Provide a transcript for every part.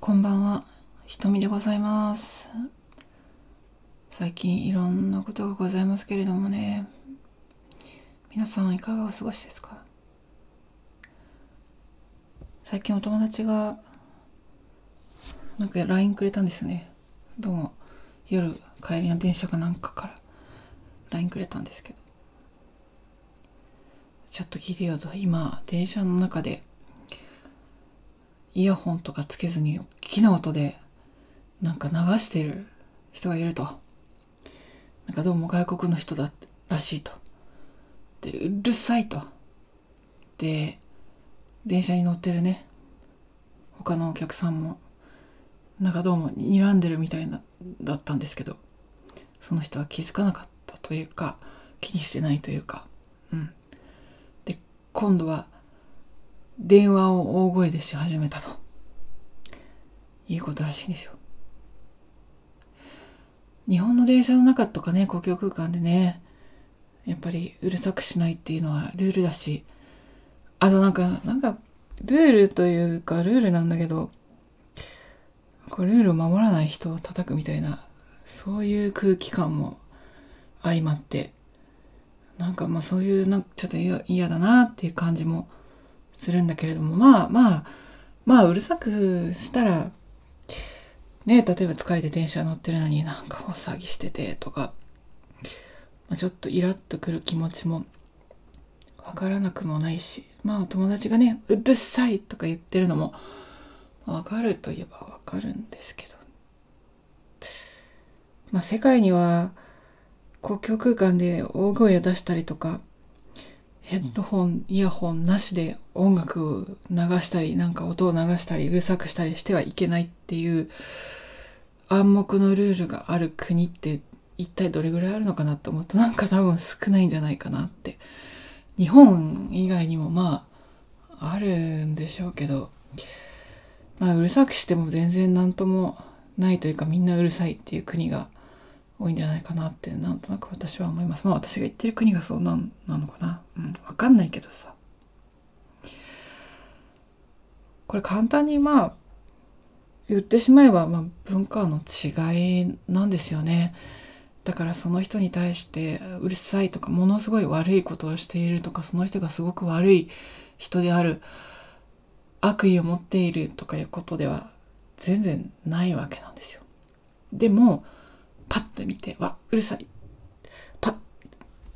こんばんは、ひとみでございます。最近いろんなことがございますけれどもね、皆さんいかがお過ごしですか？最近お友達が、なんか LINE くれたんですよね。どうも、夜帰りの電車かなんかから LINE くれたんですけど。ちょっと聞いてよと、今、電車の中で、イヤホンとかつけずに大きな音でなんか流してる人がいると。なんかどうも外国の人だらしいと。で、うるさいと。で、電車に乗ってるね、他のお客さんも、なんかどうも睨んでるみたいな、だったんですけど、その人は気づかなかったというか、気にしてないというか、うん。で、今度は、電話を大声でし始めたと。いいことらしいんですよ。日本の電車の中とかね、公共空間でね、やっぱりうるさくしないっていうのはルールだし、あとなんか、なんか、ルールというかルールなんだけど、こうルールを守らない人を叩くみたいな、そういう空気感も相まって、なんかまあそういう、なんかちょっと嫌だなっていう感じもするんだけれども、まあまあ、まあうるさくしたら、ね例えば疲れて電車乗ってるのになんか大騒ぎしててとか、まあ、ちょっとイラッとくる気持ちもわからなくもないし、まあ友達がね、うるさいとか言ってるのもわかるといえばわかるんですけど、まあ世界には公共空間で大声を出したりとか、ヘッドホン、イヤホンなしで音楽を流したり、なんか音を流したり、うるさくしたりしてはいけないっていう暗黙のルールがある国って一体どれぐらいあるのかなと思うとなんか多分少ないんじゃないかなって。日本以外にもまああるんでしょうけど、まあうるさくしても全然なんともないというかみんなうるさいっていう国が多いんじゃないかなってなんとなく私は思います。まあ私が言ってる国がそうなんなのかな。うん、わかんないけどさ。これ簡単にまあ言ってしまえば、まあ、文化の違いなんですよね。だからその人に対してうるさいとかものすごい悪いことをしているとかその人がすごく悪い人である悪意を持っているとかいうことでは全然ないわけなんですよ。でもパッと見て、わ、うるさい。パッ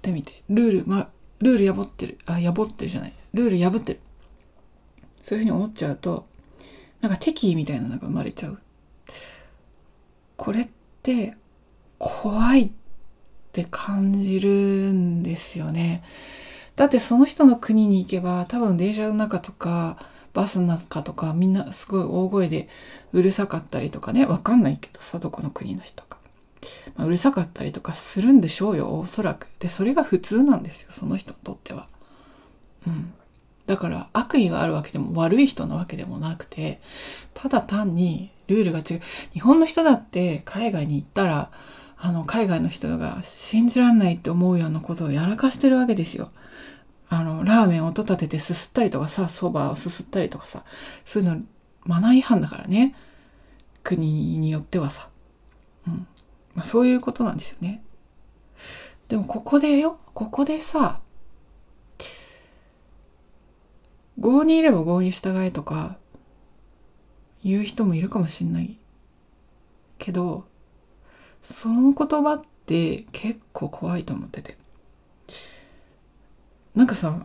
て見て、ルール、ま、ルール破ってる。あ、破ってるじゃない。ルール破ってる。そういうふうに思っちゃうと、なんか敵意みたいなのが生まれちゃう。これって怖いって感じるんですよね。だってその人の国に行けば多分電車の中とかバスの中とかみんなすごい大声でうるさかったりとかね、わかんないけどさ、どこの国の人か。まあ、うるさかったりとかするんでしょうよ、おそらく。で、それが普通なんですよ、その人にとっては。うん。だから悪意があるわけでも悪い人なわけでもなくて、ただ単にルールが違う。日本の人だって海外に行ったら、あの、海外の人が信じらんないって思うようなことをやらかしてるわけですよ。あの、ラーメン音立ててすすったりとかさ、蕎麦をすすったりとかさ、そういうのマナー違反だからね。国によってはさ。うん。まあ、そういうことなんですよね。でもここでよ、ここでさ、郷にいれば郷に従えとか言う人もいるかもしんないけど、その言葉って結構怖いと思ってて。なんかさ、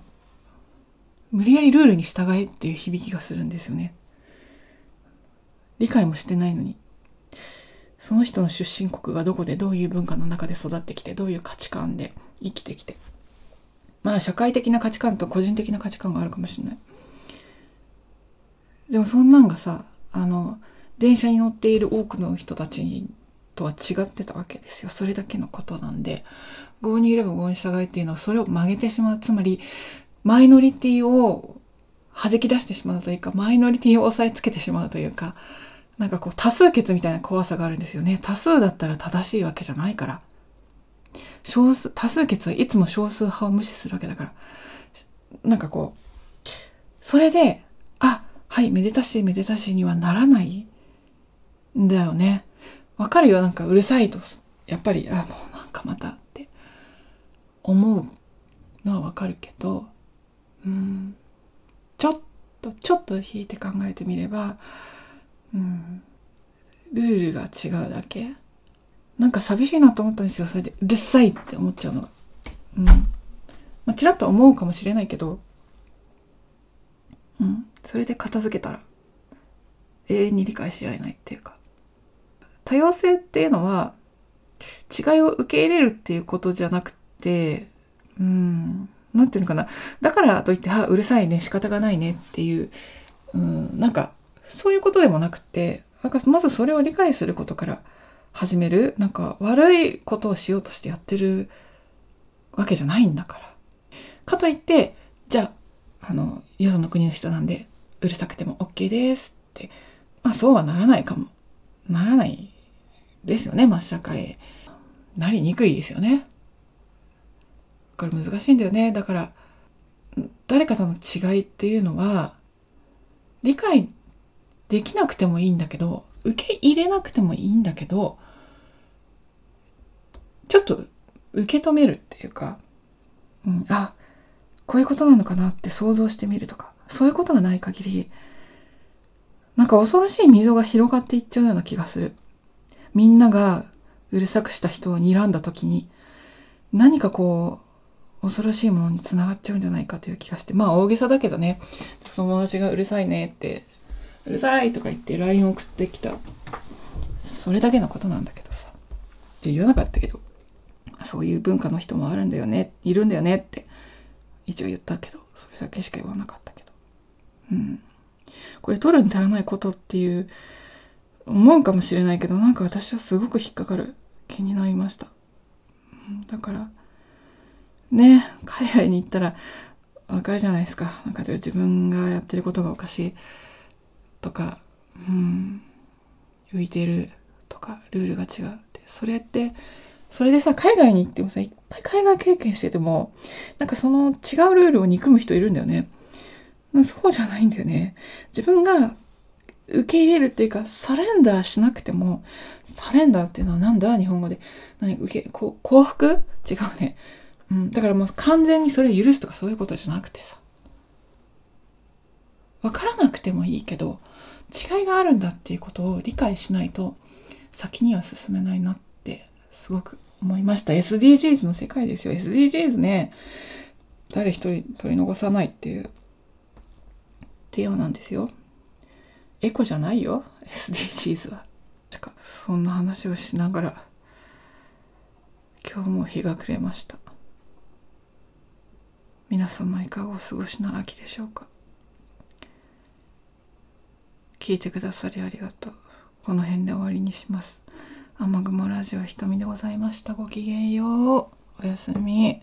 無理やりルールに従えっていう響きがするんですよね。理解もしてないのに。その人の出身国がどこでどういう文化の中で育ってきてどういう価値観で生きてきて。まあ社会的な価値観と個人的な価値観があるかもしれない。でもそんなんがさあの電車に乗っている多くの人たちとは違ってたわけですよ。それだけのことなんで。郷にいれば郷に従いっていうのはそれを曲げてしまう。つまりマイノリティを弾き出してしまうというかマイノリティを押さえつけてしまうというか。なんかこう多数決みたいな怖さがあるんですよね。多数だったら正しいわけじゃないから。少数、多数決はいつも少数派を無視するわけだから。なんかこう、それで、あ、はい、めでたしめでたしにはならないんだよね。わかるよ、なんかうるさいと、やっぱり、あ、もうなんかまたって思うのはわかるけど、うん、ちょっと、ちょっと引いて考えてみれば、うん、ルールが違うだけ？なんか寂しいなと思ったんですよ、それで。うるさいって思っちゃうのが。うん。まあ、ちらっと思うかもしれないけど、うん。それで片付けたら、永遠に理解し合えないっていうか。多様性っていうのは、違いを受け入れるっていうことじゃなくて、うん、なんていうのかな。だからといって、あ、うるさいね、仕方がないねっていう、うん、なんか、そういうことでもなくて、なんかまずそれを理解することから始める。なんか悪いことをしようとしてやってるわけじゃないんだから。かといって、じゃあ、あの、よその国の人なんで、うるさくても OK ですって、まあそうはならないかも。ならないですよね、まあ社会。なりにくいですよね。これ難しいんだよね。だから、誰かとの違いっていうのは、理解できなくてもいいんだけど、受け入れなくてもいいんだけど、ちょっと受け止めるっていうか、うん、あ、こういうことなのかなって想像してみるとか、そういうことがない限り、なんか恐ろしい溝が広がっていっちゃうような気がする。みんながうるさくした人を睨んだ時に、何かこう、恐ろしいものにつながっちゃうんじゃないかという気がして、まあ大げさだけどね、友達がうるさいねって、うるさいとか言って LINE 送ってきた。それだけのことなんだけどさ。って言わなかったけど、そういう文化の人もあるんだよね、いるんだよねって一応言ったけど、それだけしか言わなかったけど。うん。これ取るに足らないことっていう思うかもしれないけど、なんか私はすごく引っかかる気になりました。だから、ね、海外に行ったらわかるじゃないですか。なんか自分がやってることがおかしいとか、うん、浮いてるとか、ルールが違うって。それって、それでさ、海外に行ってもさ、いっぱい海外経験してても、なんかその違うルールを憎む人いるんだよね。そうじゃないんだよね。自分が受け入れるっていうか、サレンダーしなくても、サレンダーっていうのはなんだ？日本語で。何？受け、こ、幸福？違うね。うん。だからもう完全にそれを許すとかそういうことじゃなくてさ。わからなくてもいいけど、違いがあるんだっていうことを理解しないと、先には進めないなってすごく思いました。SDGs の世界ですよ。SDGs ね、誰一人取り残さないっていう提案なんですよ。エコじゃないよ。SDGs は。てか、そんな話をしながら、今日も日が暮れました。皆様いかがお過ごしの秋でしょうか聞いてくださりありがとう。この辺で終わりにします。雨雲ラジオ瞳でございました。ごきげんよう。おやすみ。